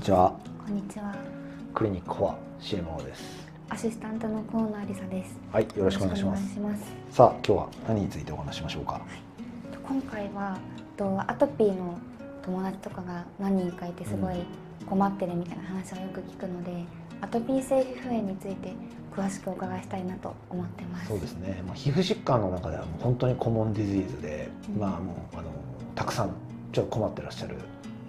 にちは。こんにちは。クリニックフォア CMO です。アシスタントの河野有沙です。はい、よろしくお願いします。よろしくお願いしさあ、今日は何についてお話ししましょうか？今回はとアトピーの友達とかが何人かいてすごい困ってるみたいな話をよく聞くので、アトピー性皮膚炎について詳しくお伺いしたいなと思ってます。そうですね。まあ、皮膚疾患の中ではもう本当にコモンディジーズで、うんまあもうあのたくさんちょっと困ってらっしゃる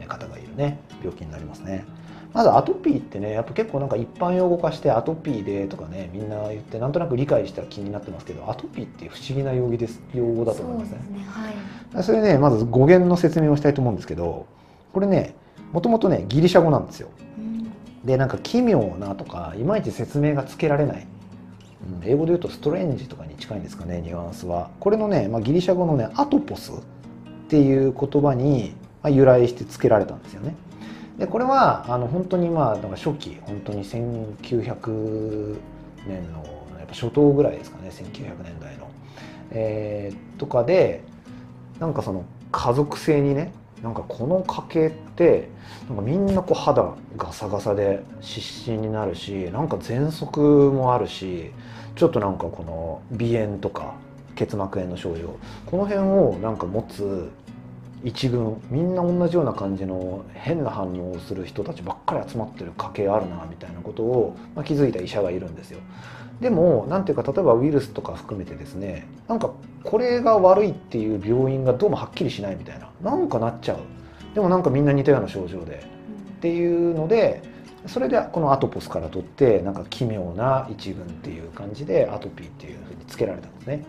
方がいるね病気になりますね。まずアトピーってねやっぱ結構なんか一般用語化してアトピーでとかねみんな言ってなんとなく理解した気になってますけどアトピーって不思議な用語です用語だと思いますねそうですね。はい。それねまず語源の説明をしたいと思うんですけどこれねもともとねギリシャ語なんですようんでなんか奇妙なとかいまいち説明がつけられない、うん、英語で言うとストレンジとかに近いんですかねニュアンスはこれのね、まあ、ギリシャ語のねアトポスっていう言葉にまあ由来してつけられたんですよね。でこれはあの本当にまあなんか初期本当に1900年のやっぱ初頭ぐらいですかね1900年代の、えーとかでなんかその家族性にねなんかこの家系ってなんかみんなこう肌ガサガサで湿疹になるしなんか喘息もあるしちょっとなんかこの鼻炎とか結膜炎の症状この辺をなんか持つ一群みんな同じような感じの変な反応をする人たちばっかり集まってる家系あるなみたいなことを、まあ、気づいた医者がいるんですよ。でもなんていうか例えばウイルスとか含めてですねなんかこれが悪いっていう病院がどうもはっきりしないみたいななんかなっちゃうでもなんかみんな似たような症状でっていうのでそれでこのアトポスから取ってなんか奇妙な一群っていう感じでアトピーっていうふうにつけられたんですね。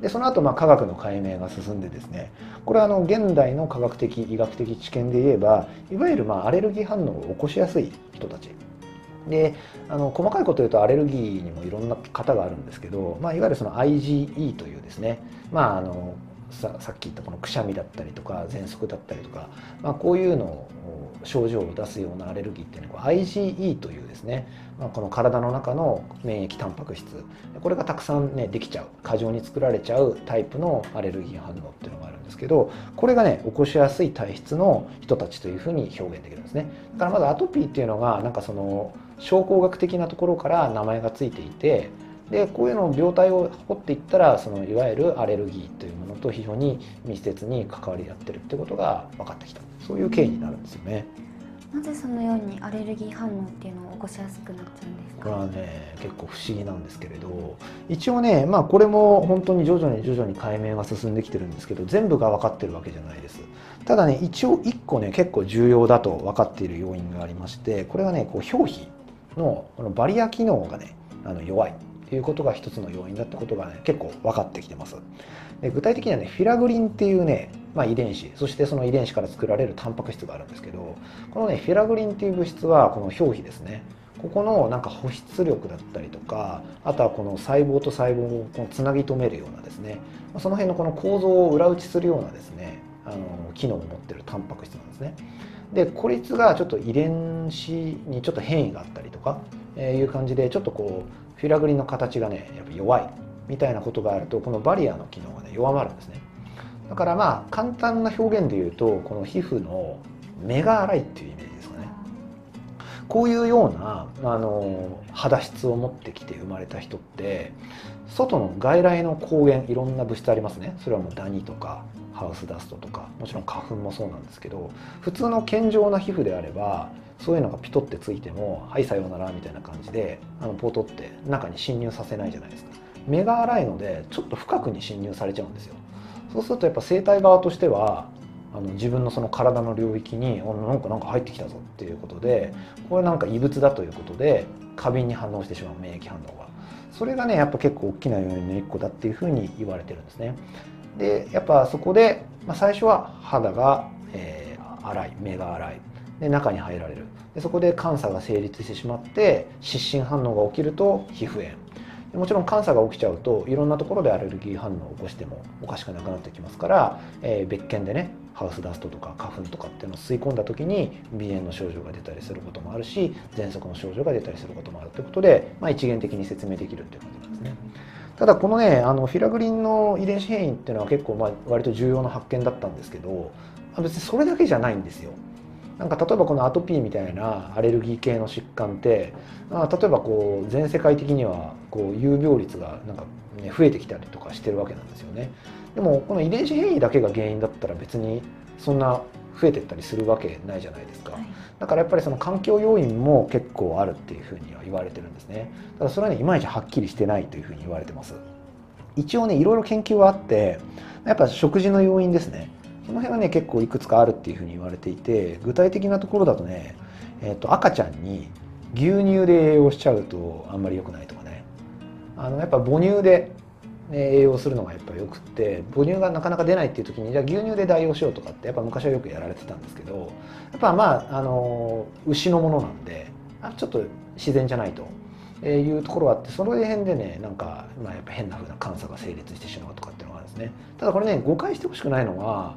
でその後まあ科学の解明が進んでですねこれはあの現代の科学的医学的知見で言えばいわゆるまあアレルギー反応を起こしやすい人たち。であの細かいこと言うとアレルギーにもいろんな型があるんですけど、まあ、いわゆるその IgE というですね、まあ、あのさっき言ったこのくしゃみだったりとか喘息だったりとか、まあ、こういうのを症状を出すようなアレルギーっていうのは IgE というですね、まあ、この体の中の免疫タンパク質。これがたくさんねできちゃう。過剰に作られちゃうタイプのアレルギー反応っていうのがあるんですけどこれがね起こしやすい体質の人たちというふうに表現できるんですね。だからまずアトピーっていうのがなんかその症候学的なところから名前がついていてでこういうのを病態を掘っていったらそのいわゆるアレルギーというと非常に密接に関わり合ってるってことが分かってきたそういう経緯になるんですよね。なぜそのようにアレルギー反応っていうのを起こしやすくなっちゃうんですか？これはね結構不思議なんですけれど一応ねまあこれも本当に徐々に徐々に解明が進んできてるんですけど全部が分かってるわけじゃないですただね一応1個ね結構重要だと分かっている要因がありましてこれはねこう表皮のこのバリア機能がねあの弱いということが一つの要因だってことがね結構分かってきてますで具体的にはねフィラグリンっていうね、まあ、遺伝子そしてその遺伝子から作られるタンパク質があるんですけどこのねフィラグリンっていう物質はこの表皮ですね。ここのなんか保湿力だったりとかあとはこの細胞と細胞をこのつなぎ止めるようなですね。その辺のこの構造を裏打ちするようなですねあの機能を持ってるタンパク質なんですね。でこいつがちょっと遺伝子にちょっと変異があったりとか、えーいう感じでちょっとこうフィラグリンの形がねやっぱ弱いみたいなことがあるとこのバリアの機能が弱まるんですね。だからまあ簡単な表現で言うとこの皮膚の目が粗いっていうイメージですかね。こういうようなあの肌質を持ってきて生まれた人って外の外来の光源いろんな物質ありますね。それはもうダニとかハウスダストとかもちろん花粉もそうなんですけど普通の健常な皮膚であればそういうのがピトってついても「はいさようなら」みたいな感じであのポートって中に侵入させないじゃないですか。目が粗いのでちょっと深くに侵入されちゃうんですよ。そうするとやっぱ生態側としてはあの自分のその体の領域におなんかなんか入ってきたぞっていうことでこれなんか異物だということで過敏に反応してしまう免疫反応が。それがねやっぱ結構大きな要因の一個だっていうふうに言われてるんですね。でやっぱそこで、まあ、最初は肌が、えー粗い目が粗い。で中に入られる。でそこで監査が成立してしまって湿疹反応が起きると皮膚炎。もちろん監査が起きちゃうといろんなところでアレルギー反応を起こしてもおかしくなくなってきますから、えー別件でねハウスダストとか花粉とかっていうのを吸い込んだ時に鼻炎の症状が出たりすることもあるし喘息の症状が出たりすることもあるということで、まあ、一元的に説明できるっていう感じなんですね。ただこのねあのフィラグリンの遺伝子変異っていうのは結構まあ割と重要な発見だったんですけど別にそれだけじゃないんですよ。なんか例えばこのアトピーみたいなアレルギー系の疾患って、まあ、例えばこう全世界的にはこう有病率がなんか、ね、増えてきたりとかしてるわけなんですよね。でもこの遺伝子変異だけが原因だったら別にそんな増えてったりするわけないじゃないですか、はい、だからやっぱりその環境要因も結構あるっていうふうには言われてるんですね。ただそれはねいまいちはっきりしてないというふうに言われてます。一応ねいろいろ研究はあってやっぱ食事の要因ですねその辺はね結構いくつかあるっていうふうに言われていて具体的なところだとね、えー、と赤ちゃんに牛乳で栄養しちゃうとあんまり良くないとかね。あのやっぱ母乳でね栄養するのがやっぱよくって母乳がなかなか出ないっていう時にじゃあ牛乳で代用しようとかってやっぱ昔はよくやられてたんですけどやっぱまああの牛のものなんでちょっと自然じゃないとえいうところがあってその辺でねなんか、まあ、やっぱ変な風な監査が成立してしまうとかっていうのがあるんですね。ただこれね誤解してほしくないのは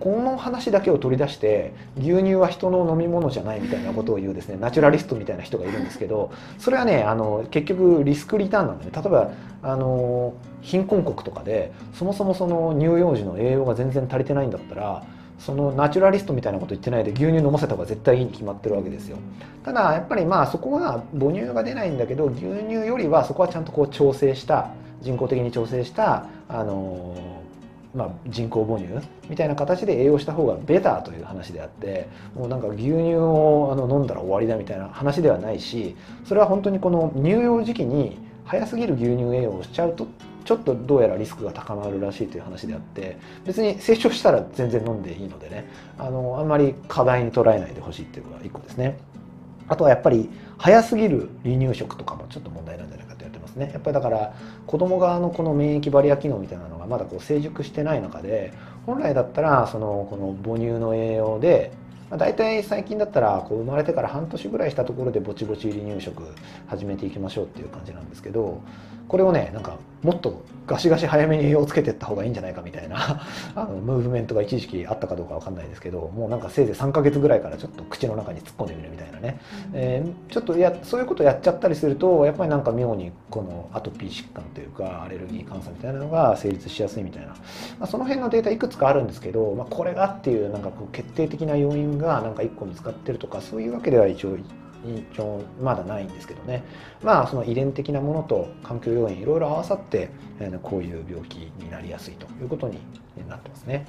この話だけを取り出して牛乳は人の飲み物じゃないみたいなことを言うですねナチュラリストみたいな人がいるんですけどそれはねあの結局リスクリターンなんでね。例えばあの貧困国とかでそもそもその乳幼児の栄養が全然足りてないんだったらそのナチュラリストみたいなこと言ってないで牛乳飲ませた方が絶対いいに決まってるわけですよ。ただやっぱりまあそこは母乳が出ないんだけど牛乳よりはそこはちゃんとこう調整した人工的に調整したあのまあ、人工母乳みたいな形で栄養した方がベターという話であってもうなんか牛乳をあの飲んだら終わりだみたいな話ではないしそれは本当にこの乳幼時期に早すぎる牛乳栄養をしちゃうとちょっとどうやらリスクが高まるらしいという話であって別に成長したら全然飲んでいいのでねあのあんまり課題に捉えないでほしいっていうのが1個ですね。あとはやっぱり早すぎる離乳食とかもちょっと問題なんじゃないかますね。やっぱりだから子供側のこの免疫バリア機能みたいなのがまだこう成熟してない中で本来だったらそのこの母乳の栄養でまあ、大体最近だったらこう生まれてから半年ぐらいしたところでぼちぼち離乳食始めていきましょうっていう感じなんですけどこれをねなんかもっとガシガシ早めに栄養をつけていった方がいいんじゃないかみたいな あのムーブメントが一時期あったかどうかわかんないですけどもうなんかせいぜい3ヶ月ぐらいからちょっと口の中に突っ込んでみるみたいなね、うん、えー、ちょっとやそういうことやっちゃったりするとやっぱりなんか妙にこのアトピー疾患というかアレルギー感染みたいなのが成立しやすいみたいな、まあ、その辺のデータいくつかあるんですけど、まあ、これがっていうなんかこう決定的な要因がなんか1個見つかってるとかそういうわけでは一応一応まだないんですけどね。まあその遺伝的なものと環境要因いろいろ合わさって、えこういう病気になりやすいということになってますね。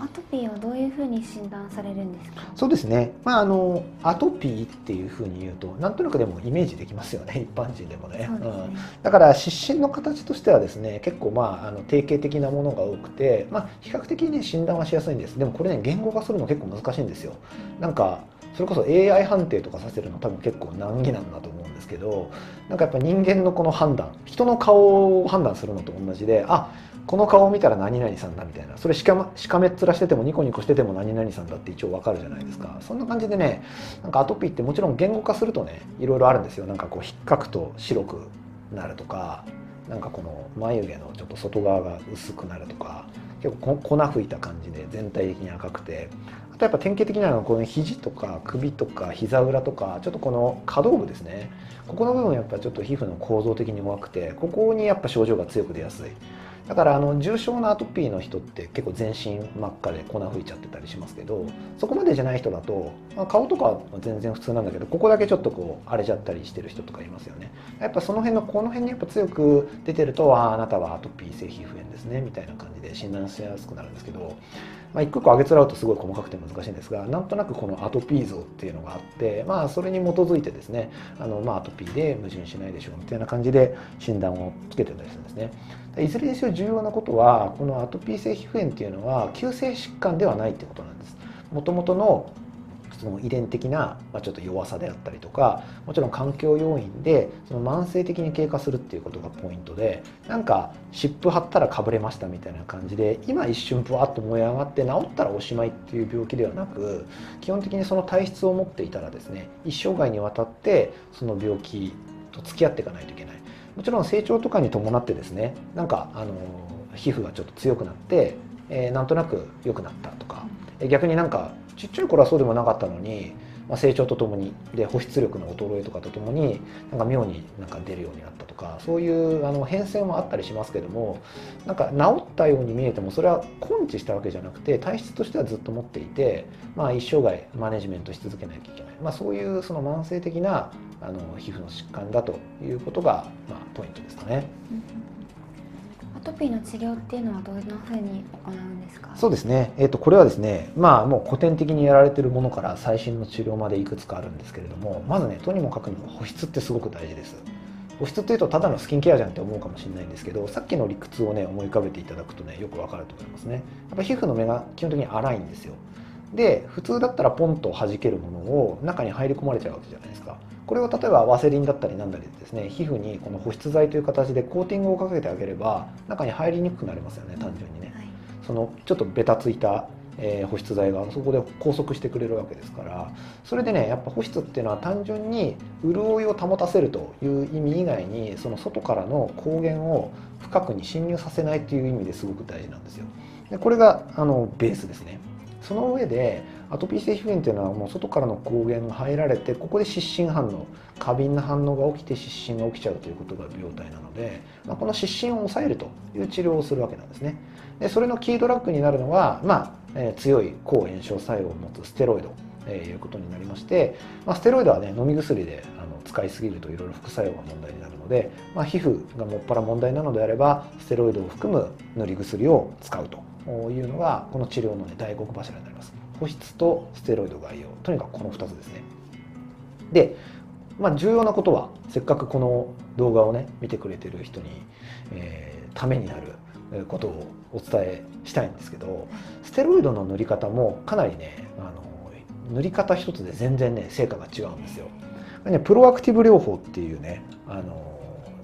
アトピーはどういうふうに診断されるんですか？そうですね、まあ、あのアトピーっていうふうに言うとなんとなくでもイメージできますよね。一般人でもね、ね、うん、だから湿疹の形としてはですね結構まああの定型的なものが多くて、まあ、比較的ね診断はしやすいんです。でもこれね言語化するの結構難しいんですよ。なんかそれこそ AI 判定とかさせるの多分結構難儀なんだと思うんですけどなんかやっぱ人間のこの判断人の顔を判断するのと同じであこの顔を見たら何々さんだみたいなそれしかしかめっ面しててもニコニコしてても何々さんだって一応わかるじゃないですか。そんな感じでねなんかアトピーってもちろん言語化するとねいろいろあるんですよ。なんかこう引っかくと白くなるとかなんかこの眉毛のちょっと外側が薄くなるとか結構粉吹いた感じで全体的に赤くてやっぱ典型的なのはこの肘とか首とか膝裏とかちょっとこの可動部ですね。ここの部分やっぱちょっと皮膚の構造的に弱くてここにやっぱ症状が強く出やすい。だからあの重症なアトピーの人って結構全身真っ赤で粉吹いちゃってたりしますけどそこまでじゃない人だと、まあ、顔とかは全然普通なんだけどここだけちょっとこう荒れちゃったりしてる人とかいますよねやっぱその辺のこの辺にやっぱ強く出てるとああなたはアトピー性皮膚炎ですねみたいな感じで診断しやすくなるんですけどまあ、一個一個上げつらうとすごい細かくて難しいんですがなんとなくこのアトピー像っていうのがあって、まあ、それに基づいてですねあの、まあ、アトピーで矛盾しないでしょうみたいな感じで診断をつけてたりするんですね。いずれにせよ重要なことはこのアトピー性皮膚炎っていうのは急性疾患ではないってことなんです。もともとのその遺伝的な、ま、ちょっと弱さであったりとかもちろん環境要因でその慢性的に経過するっていうことがポイントでなんか湿布貼ったらかぶれましたみたいな感じで今一瞬ブワッと燃え上がって治ったらおしまいっていう病気ではなく基本的にその体質を持っていたらですね一生涯にわたってその病気と付き合っていかないといけないもちろん成長とかに伴ってですねなんかあの皮膚がちょっと強くなって、えー、なんとなく良くなったとか逆になんかちっちゃい頃はそうでもなかったのにまあ、成長とともにで保湿力の衰えとかとともになんか妙になんか出るようになったとかそういうあの変遷もあったりしますけどもなんか治ったように見えてもそれは根治したわけじゃなくて体質としてはずっと持っていて、まあ、一生涯マネジメントし続けなきゃいけない、まあ、そういうその慢性的なあの皮膚の疾患だということが、まあ、ポイントですかね。アトピーの治療っていうのはどんなふうに行うんですか？そうですね、えー、とこれはですねまあもう古典的にやられてるものから最新の治療までいくつかあるんですけれどもまずねとにもかくにも保湿ってすごく大事です。保湿っていうとただのスキンケアじゃんって思うかもしれないんですけどさっきの理屈をね思い浮かべていただくとねよくわかると思いますね。やっぱ皮膚の目が基本的に粗いんですよ。で普通だったらポンと弾けるものを中に入り込まれちゃうわけじゃないですかこれを例えばワセリンだったりなんだりですね皮膚にこの保湿剤という形でコーティングをかけてあげれば中に入りにくくなりますよね単純にね、はい、そのちょっとベタついた、えー、保湿剤がそこで拘束してくれるわけですからそれでねやっぱ保湿っていうのは単純に潤いを保たせるという意味以外にその外からの光源を深くに侵入させないという意味ですごく大事なんですよでこれがあのベースですねその上でアトピー性皮膚炎というのはもう外からの光源が入られてここで湿疹反応過敏な反応が起きて湿疹が起きちゃうということが病態なので、まあ、この湿疹を抑えるという治療をするわけなんですね。でそれのキードラッグになるのが、まあえー、強い抗炎症作用を持つステロイドということになりまして、まあ、ステロイドはね飲み薬であの使いすぎるといろいろ副作用が問題になるので、まあ、皮膚がもっぱら問題なのであればステロイドを含む塗り薬を使うと。いうのがこの治療の、ね、大黒柱になります。保湿とステロイド外用。とにかくこの2つですね。で、まあ、重要なことはせっかくこの動画をね見てくれてる人に、えー、ためになることをお伝えしたいんですけどステロイドの塗り方もかなりねあの塗り方一つで全然ね成果が違うんですよ。プロアクティブ療法っていうねあの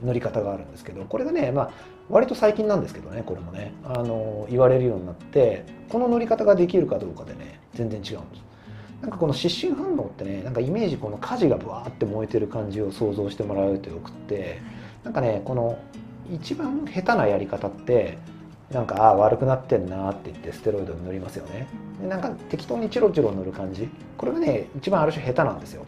塗り方があるんですけどこれがね、まあ、割と最近なんですけどねこれもね。あの言われるようになってこの塗り方ができるかどうかでね全然違うんです。なんかこの湿疹反応ってねなんかイメージこの火事がブワーって燃えてる感じを想像してもらうとよくってなんかねこの一番下手なやり方ってなんかあ悪くなってんなって言ってステロイドに塗りますよね。でなんか適当にチロチロ塗る感じ。これがね一番ある種下手なんですよ、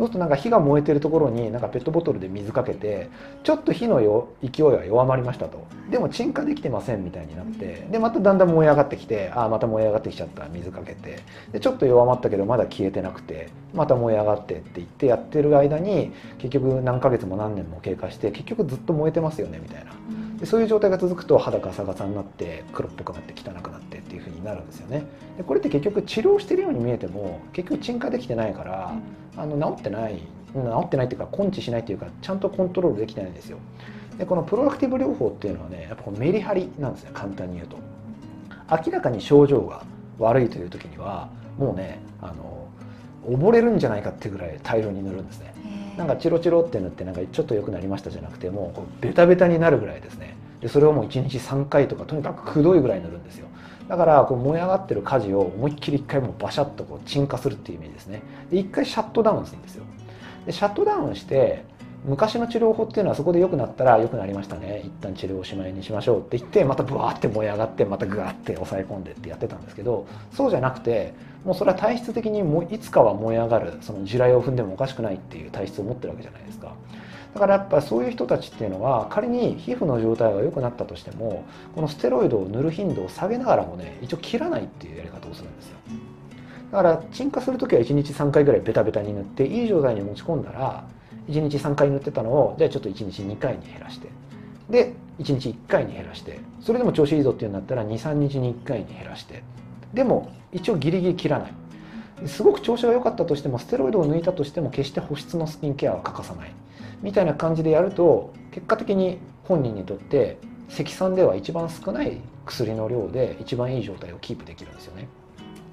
そうするとなんか火が燃えてるところになんかペットボトルで水かけてちょっと火のよ勢いは弱まりましたと。でも鎮火できてませんみたいになってでまただんだん燃え上がってきてああまた燃え上がってきちゃった水かけて。でちょっと弱まったけどまだ消えてなくてまた燃え上がってって言ってやってる間に結局何ヶ月も何年も経過して結局ずっと燃えてますよねみたいな。でそういう状態が続くと肌ガサガサになって黒っぽくなって汚くなってになるんですよね。でこれって結局治療してるように見えても結局鎮火できてないからあの治ってない治ってないっていうか根治しないっていうかちゃんとコントロールできてないんですよ。でこのプロアクティブ療法っていうのはねやっぱこメリハリなんですね簡単に言うと。明らかに症状が悪いという時にはもうねあの溺れるんじゃないかっていうぐらい大量に塗るんですね。なんかチロチロって塗ってなんかちょっと良くなりましたじゃなくてもうベタベタになるぐらいですね。でそれをもう1日3回とかとにかくくどいぐらい塗るんですよだからこう燃え上がってる火事を思いっきり1回もうバシャッとこう鎮火するっていうイメージですね。で1回シャットダウンするんですよ。でシャットダウンして昔の治療法っていうのはそこで良くなったら良くなりましたね。一旦治療をおしまいにしましょうって言ってまたブワーって燃え上がってまたグワーって抑え込んでってやってたんですけどそうじゃなくてもうそれは体質的にもいつかは燃え上がるその地雷を踏んでもおかしくないっていう体質を持ってるわけじゃないですか。だからやっぱそういう人たちっていうのは仮に皮膚の状態が良くなったとしてもこのステロイドを塗る頻度を下げながらもね一応切らないっていうやり方をするんですよ。だから鎮火する時は1日3回ぐらいベタベタに塗っていい状態に持ち込んだら1日3回塗ってたのをじゃあちょっと1日2回に減らしてで1日1回に減らしてそれでも調子いいぞっていうんだったら23日に1回に減らしてでも一応ギリギリ切らない。すごく調子が良かったとしてもステロイドを抜いたとしても決して保湿のスキンケアは欠かさない。みたいな感じでやると結果的に本人にとって積算では一番少ない薬の量で一番いい状態をキープできるんですよね。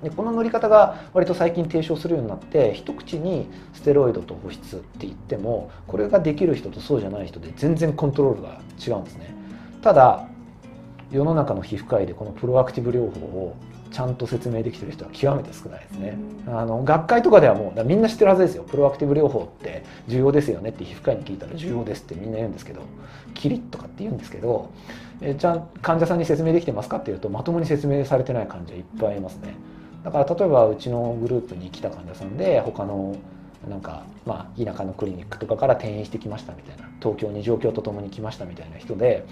でこの塗り方が割と最近提唱するようになって一口にステロイドと保湿って言ってもこれができる人とそうじゃない人で全然コントロールが違うんですねただ世の中の皮膚科医でこのプロアクティブ療法をちゃんと説明できてる人は極めて少ないですね。あの学会とかではもうみんな知ってるはずですよ。プロアクティブ療法って重要ですよねって皮膚科医に聞いたら重要ですってみんな言うんですけど、キリッとかって言うんですけど、えちゃん患者さんに説明できてますかっていうとまともに説明されてない患者いっぱいいますね。だから例えばうちのグループに来た患者さんで他のなんかまあ田舎のクリニックとかから転院してきましたみたいな東京に状況とともに来ましたみたいな人で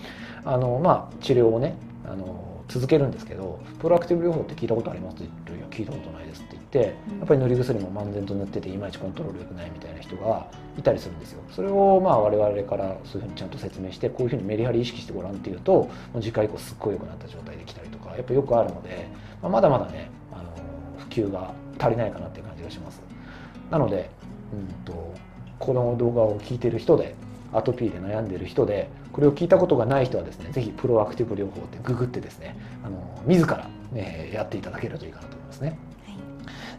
あのまあ治療をねあの続けるんですけどプロアクティブ療法って聞いたことあります？って言って「いや聞いたことないです」って言ってやっぱり塗り薬も漫然と塗ってていまいちコントロール良くないみたいな人がいたりするんですよ。それをまあ我々からそういうふうにちゃんと説明してこういうふうにメリハリ意識してごらんっていうともう次回以降すっごい良くなった状態で来たりとかやっぱよくあるので、まあ、まだまだねあの普及が足りないかなっていう感じがします。なので、うんと、この動画を聞いてる人でアトピーで悩んでる人でこれを聞いたことがない人はですね是非プロアクティブ療法ってググってですねあの自ら、ね、やっていただけるといいかなと思いますね。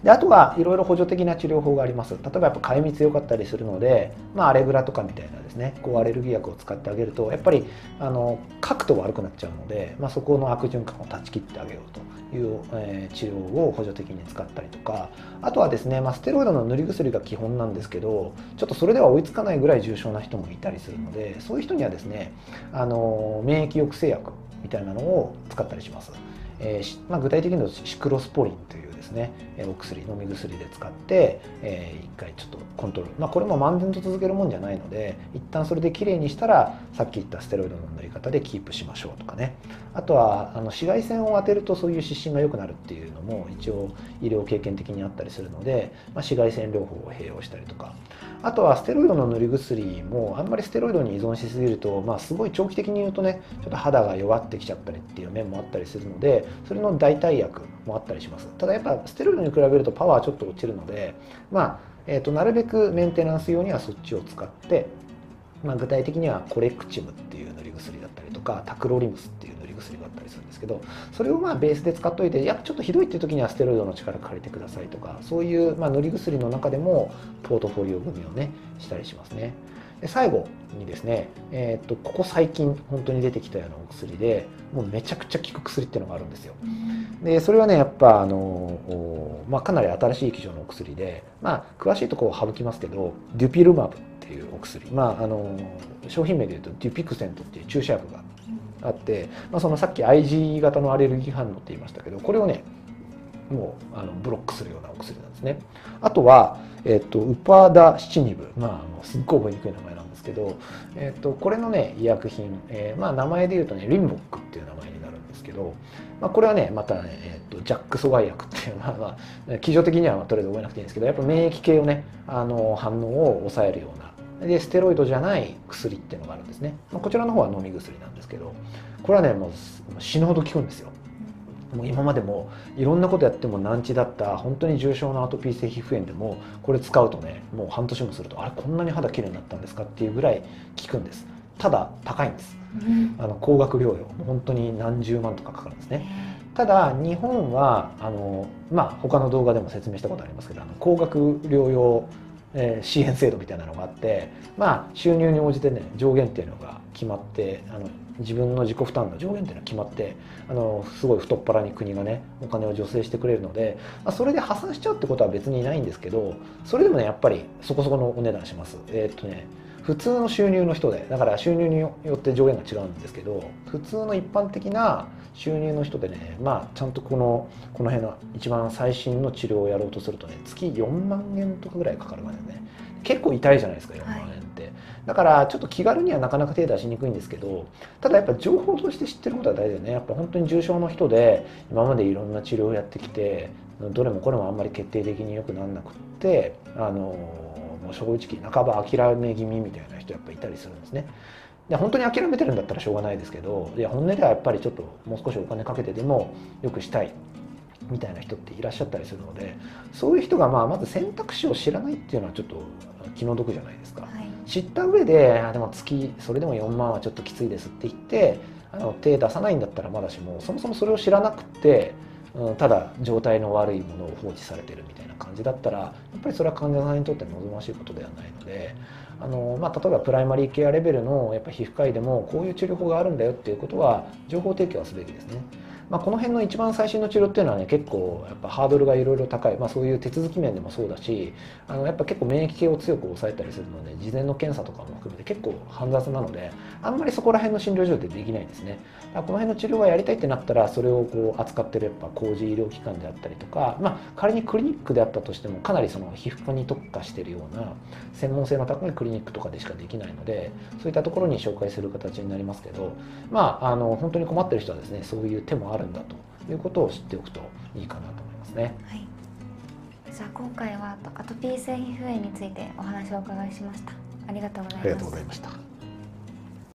であとはいろいろ補助的な治療法があります例えばやっぱかゆみ強かったりするので、まあ、アレグラとかみたいなですねこうアレルギー薬を使ってあげるとやっぱりあの書くと悪くなっちゃうので、まあ、そこの悪循環を断ち切ってあげようという、えー、治療を補助的に使ったりとかあとはですね、まあ、ステロイドの塗り薬が基本なんですけどちょっとそれでは追いつかないぐらい重症な人もいたりするのでそういう人にはですねあの免疫抑制薬みたいなのを使ったりします。えーまあ、具体的に言うとシクロスポリンというですねお薬飲み薬で使って、えー、一回ちょっとコントロール、まあ、これも漫然と続けるもんじゃないので一旦それできれいにしたらさっき言ったステロイドの塗り方でキープしましょうとかね。あとはあの紫外線を当てるとそういう湿疹が良くなるっていうのも一応医療経験的にあったりするので、まあ、紫外線療法を併用したりとか。あとはステロイドの塗り薬もあんまりステロイドに依存しすぎると、まあ、すごい長期的に言うとねちょっと肌が弱ってきちゃったりっていう面もあったりするのでそれの代替薬もあったりしますただやっぱステロイドに比べるとパワーちょっと落ちるのでまあ、えーと、なるべくメンテナンス用にはそっちを使って、まあ、具体的にはコレクチムっていう塗り薬だったりとかタクロリムスっていう塗り薬があったりするんですけどそれをまあベースで使っといてやっぱちょっとひどいっていう時にはステロイドの力借りてくださいとかそういうま塗り薬の中でもポートフォリオ組みをねしたりしますね。で最後にですね、えーと、ここ最近本当に出てきたようなお薬でもうめちゃくちゃ効く薬っていうのがあるんですよ。でそれはねやっぱあの、まあ、かなり新しい機種のお薬で、まあ、詳しいところを省きますけどデュピルマブっていうお薬、まあ、あの商品名でいうとデュピクセントっていう注射薬があって、まあ、そのさっき IG 型のアレルギー反応って言いましたけどこれをねもうあのブロックするようなお薬なんですね。あとはえっと、ウパダシチニブ、まあ、あのすっごい覚えにくい名前けど、えっと、これのね医薬品、えーまあ、名前で言うとねリンボックっていう名前になるんですけど、まあ、これはねまたね、えっと、ジャック阻害薬っていう まあ、まあ、基準的にはとりあえず覚えなくていいんですけどやっぱ免疫系をねあの反応を抑えるようなでステロイドじゃない薬っていうのがあるんですね、まあ、こちらの方は飲み薬なんですけどこれはねもう死ぬほど効くんですよ。もう今までもいろんなことやっても難治だった本当に重症なアトピー性皮膚炎でもこれ使うとねもう半年もするとあれこんなに肌きれいになったんですかっていうぐらい効くんです。ただ高いんです、うん、あの高額療養。本当に何十万とかかかるんですね。ただ日本はあのまあ他の動画でも説明したことありますけどあの高額療養え支援制度みたいなのがあってまあ収入に応じてね上限っていうのが決まってあの自分の自己負担の上限っていうのは決まってあのすごい太っ腹に国がねお金を助成してくれるので、まあ、それで破産しちゃうってことは別にないんですけどそれでもねやっぱりそこそこのお値段します。えー、っとね普通の収入の人でだから収入によって上限が違うんですけど普通の一般的な収入の人でねまあちゃんとこのこの辺の一番最新の治療をやろうとするとね月4万円とかぐらいかかるわけでね。結構痛いじゃないですか4万円、はい、だからちょっと気軽にはなかなか手出しにくいんですけどただやっぱ情報として知ってることは大事だよね。やっぱ本当に重症の人で今までいろんな治療をやってきてどれもこれもあんまり決定的によくなんなくってあのもう正直半ば諦め気味みたいな人やっぱいたりするんですね。で本当に諦めてるんだったらしょうがないですけどいや本音ではやっぱりちょっともう少しお金かけてでもよくしたいみたいな人っていらっしゃったりするのでそういう人がまあまず選択肢を知らないっていうのはちょっと気の毒じゃないですか、はい、知った上であでも月それでも4万はちょっときついですって言ってあの手出さないんだったらまだしもそもそもそれを知らなくて、うん、ただ状態の悪いものを放置されてるみたいな感じだったらやっぱりそれは患者さんにとって望ましいことではないのであの、まあ、例えばプライマリーケアレベルのやっぱ皮膚科医でもこういう治療法があるんだよっていうことは情報提供はすべきですね。まあ、この辺の一番最新の治療っていうのはね結構やっぱハードルがいろいろ高い、まあ、そういう手続き面でもそうだしあのやっぱ結構免疫系を強く抑えたりするので事前の検査とかも含めて結構煩雑なのであんまりそこら辺の診療所でできないんですね。だからこの辺の治療がやりたいってなったらそれをこう扱ってるやっぱ工事医療機関であったりとか、まあ、仮にクリニックであったとしてもかなりその皮膚科に特化してるような専門性の高いクリニックとかでしかできないのでそういったところに紹介する形になりますけどまああの本当に困ってる人はですねそういう手もあるんだということを知っておくといいかなと思いますね。はいじゃあ今回はアトピー性皮膚炎についてお話をお伺いしましたありがとうございますありがとうございました。